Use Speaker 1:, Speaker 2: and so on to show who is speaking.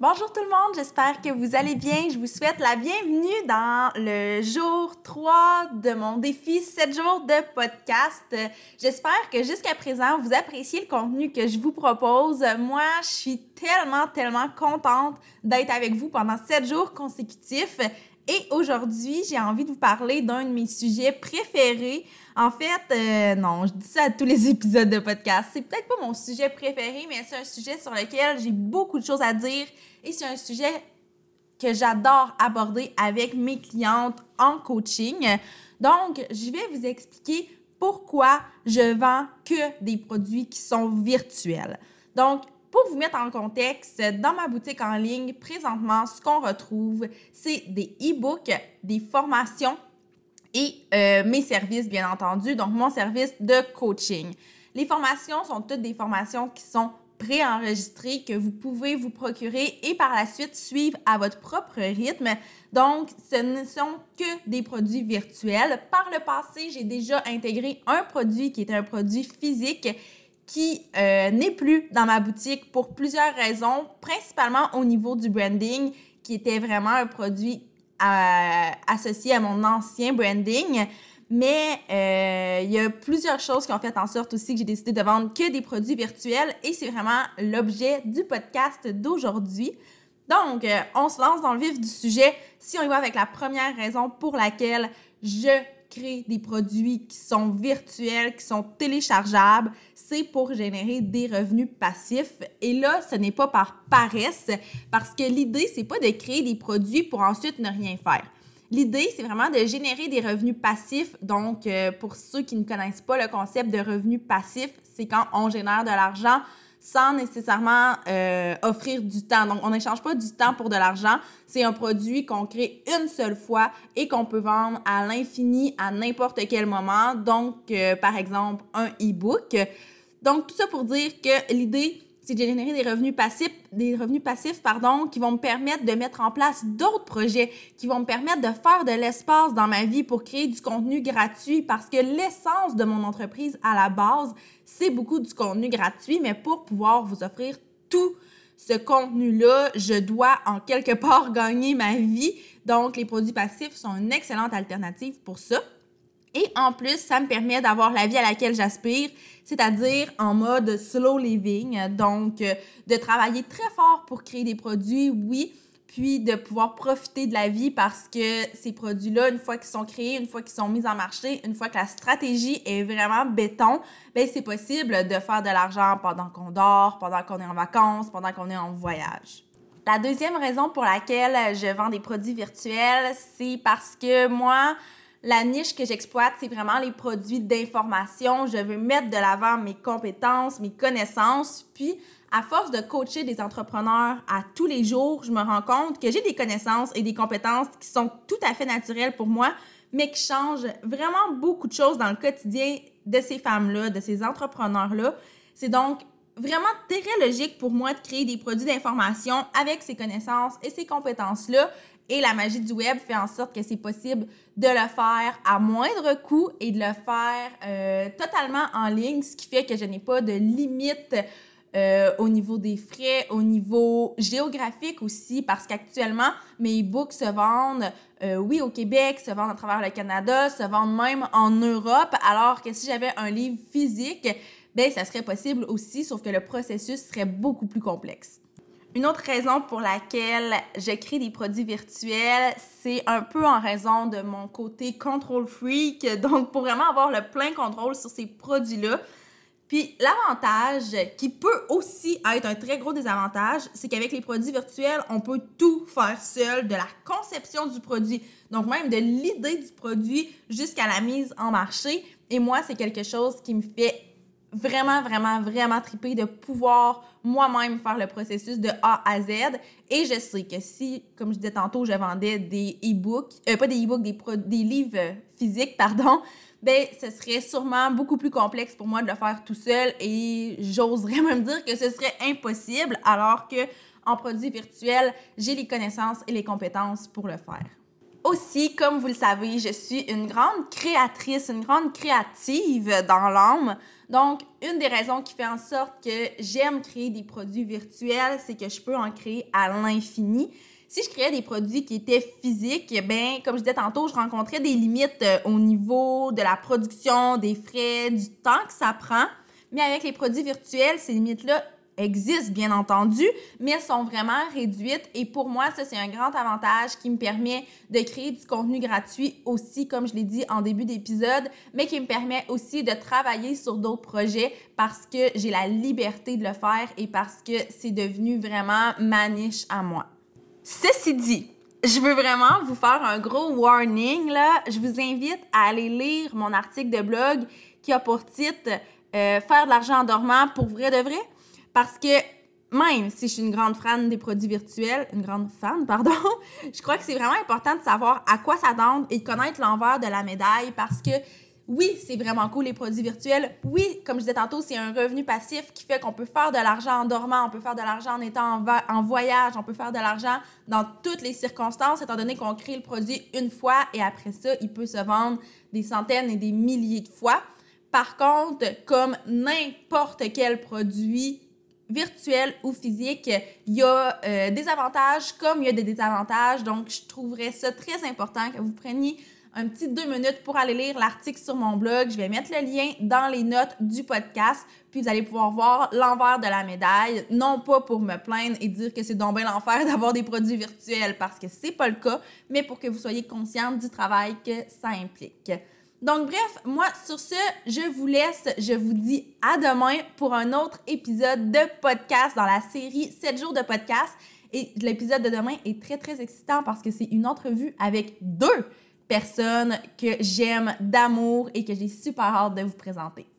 Speaker 1: Bonjour tout le monde, j'espère que vous allez bien. Je vous souhaite la bienvenue dans le jour 3 de mon défi 7 jours de podcast. J'espère que jusqu'à présent, vous appréciez le contenu que je vous propose. Moi, je suis tellement, tellement contente d'être avec vous pendant 7 jours consécutifs. Et aujourd'hui, j'ai envie de vous parler d'un de mes sujets préférés. En fait, euh, non, je dis ça à tous les épisodes de podcast. C'est peut-être pas mon sujet préféré, mais c'est un sujet sur lequel j'ai beaucoup de choses à dire et c'est un sujet que j'adore aborder avec mes clientes en coaching. Donc, je vais vous expliquer pourquoi je vends que des produits qui sont virtuels. Donc, pour vous mettre en contexte, dans ma boutique en ligne, présentement, ce qu'on retrouve, c'est des e-books, des formations et euh, mes services, bien entendu, donc mon service de coaching. Les formations sont toutes des formations qui sont préenregistrées, que vous pouvez vous procurer et par la suite suivre à votre propre rythme. Donc, ce ne sont que des produits virtuels. Par le passé, j'ai déjà intégré un produit qui est un produit physique qui euh, n'est plus dans ma boutique pour plusieurs raisons, principalement au niveau du branding, qui était vraiment un produit euh, associé à mon ancien branding. Mais euh, il y a plusieurs choses qui ont fait en sorte aussi que j'ai décidé de vendre que des produits virtuels et c'est vraiment l'objet du podcast d'aujourd'hui. Donc, on se lance dans le vif du sujet. Si on y va avec la première raison pour laquelle je créer des produits qui sont virtuels, qui sont téléchargeables, c'est pour générer des revenus passifs. Et là, ce n'est pas par paresse, parce que l'idée, c'est pas de créer des produits pour ensuite ne rien faire. L'idée, c'est vraiment de générer des revenus passifs. Donc, euh, pour ceux qui ne connaissent pas le concept de revenus passifs, c'est quand on génère de l'argent sans nécessairement euh, offrir du temps. Donc, on n'échange pas du temps pour de l'argent. C'est un produit qu'on crée une seule fois et qu'on peut vendre à l'infini à n'importe quel moment. Donc, euh, par exemple, un e-book. Donc, tout ça pour dire que l'idée, c'est de générer des revenus passifs, des revenus passifs, qui vont me permettre de mettre en place d'autres projets, qui vont me permettre de faire de l'espace dans ma vie pour créer du contenu gratuit parce que l'essence de mon entreprise à la base, c'est beaucoup du contenu gratuit, mais pour pouvoir vous offrir tout ce contenu-là, je dois en quelque part gagner ma vie. Donc, les produits passifs sont une excellente alternative pour ça. Et en plus, ça me permet d'avoir la vie à laquelle j'aspire, c'est-à-dire en mode slow living. Donc, euh, de travailler très fort pour créer des produits, oui, puis de pouvoir profiter de la vie parce que ces produits-là, une fois qu'ils sont créés, une fois qu'ils sont mis en marché, une fois que la stratégie est vraiment béton, ben c'est possible de faire de l'argent pendant qu'on dort, pendant qu'on est en vacances, pendant qu'on est en voyage. La deuxième raison pour laquelle je vends des produits virtuels, c'est parce que moi, la niche que j'exploite, c'est vraiment les produits d'information. Je veux mettre de l'avant mes compétences, mes connaissances. Puis, à force de coacher des entrepreneurs à tous les jours, je me rends compte que j'ai des connaissances et des compétences qui sont tout à fait naturelles pour moi, mais qui changent vraiment beaucoup de choses dans le quotidien de ces femmes-là, de ces entrepreneurs-là. C'est donc vraiment très logique pour moi de créer des produits d'information avec ces connaissances et ces compétences-là. Et la magie du web fait en sorte que c'est possible de le faire à moindre coût et de le faire euh, totalement en ligne, ce qui fait que je n'ai pas de limite euh, au niveau des frais, au niveau géographique aussi, parce qu'actuellement, mes e-books se vendent, euh, oui, au Québec, se vendent à travers le Canada, se vendent même en Europe, alors que si j'avais un livre physique, ben ça serait possible aussi, sauf que le processus serait beaucoup plus complexe. Une autre raison pour laquelle je crée des produits virtuels, c'est un peu en raison de mon côté control freak. Donc, pour vraiment avoir le plein contrôle sur ces produits-là. Puis, l'avantage, qui peut aussi être un très gros désavantage, c'est qu'avec les produits virtuels, on peut tout faire seul, de la conception du produit, donc même de l'idée du produit jusqu'à la mise en marché. Et moi, c'est quelque chose qui me fait vraiment, vraiment, vraiment trippé de pouvoir moi-même faire le processus de A à Z. Et je sais que si, comme je disais tantôt, je vendais des e-books, euh, pas des e-books, des, des livres physiques, pardon, ben ce serait sûrement beaucoup plus complexe pour moi de le faire tout seul et j'oserais même dire que ce serait impossible alors que en produit virtuel, j'ai les connaissances et les compétences pour le faire. Aussi, comme vous le savez, je suis une grande créatrice, une grande créative dans l'âme. Donc, une des raisons qui fait en sorte que j'aime créer des produits virtuels, c'est que je peux en créer à l'infini. Si je créais des produits qui étaient physiques, ben comme je disais tantôt, je rencontrais des limites euh, au niveau de la production, des frais, du temps que ça prend. Mais avec les produits virtuels, ces limites-là existent bien entendu, mais sont vraiment réduites. Et pour moi, ça, c'est un grand avantage qui me permet de créer du contenu gratuit aussi, comme je l'ai dit en début d'épisode, mais qui me permet aussi de travailler sur d'autres projets parce que j'ai la liberté de le faire et parce que c'est devenu vraiment ma niche à moi. Ceci dit, je veux vraiment vous faire un gros warning là. Je vous invite à aller lire mon article de blog qui a pour titre euh, Faire de l'argent en dormant pour vrai de vrai. Parce que même si je suis une grande fan des produits virtuels, une grande fan, pardon, je crois que c'est vraiment important de savoir à quoi ça donne et de connaître l'envers de la médaille parce que oui, c'est vraiment cool les produits virtuels. Oui, comme je disais tantôt, c'est un revenu passif qui fait qu'on peut faire de l'argent en dormant, on peut faire de l'argent en étant en, voyage, on peut faire de l'argent dans toutes les circonstances, étant donné qu'on crée le produit une fois et après ça, il peut se vendre des centaines et des milliers de fois. Par contre, comme n'importe quel produit virtuel ou physique, il y a euh, des avantages comme il y a des désavantages. Donc, je trouverais ça très important que vous preniez un petit deux minutes pour aller lire l'article sur mon blog. Je vais mettre le lien dans les notes du podcast, puis vous allez pouvoir voir l'envers de la médaille, non pas pour me plaindre et dire que c'est donc bien l'enfer d'avoir des produits virtuels, parce que c'est pas le cas, mais pour que vous soyez consciente du travail que ça implique. Donc bref, moi sur ce, je vous laisse, je vous dis à demain pour un autre épisode de podcast dans la série 7 jours de podcast. Et l'épisode de demain est très très excitant parce que c'est une entrevue avec deux personnes que j'aime d'amour et que j'ai super hâte de vous présenter.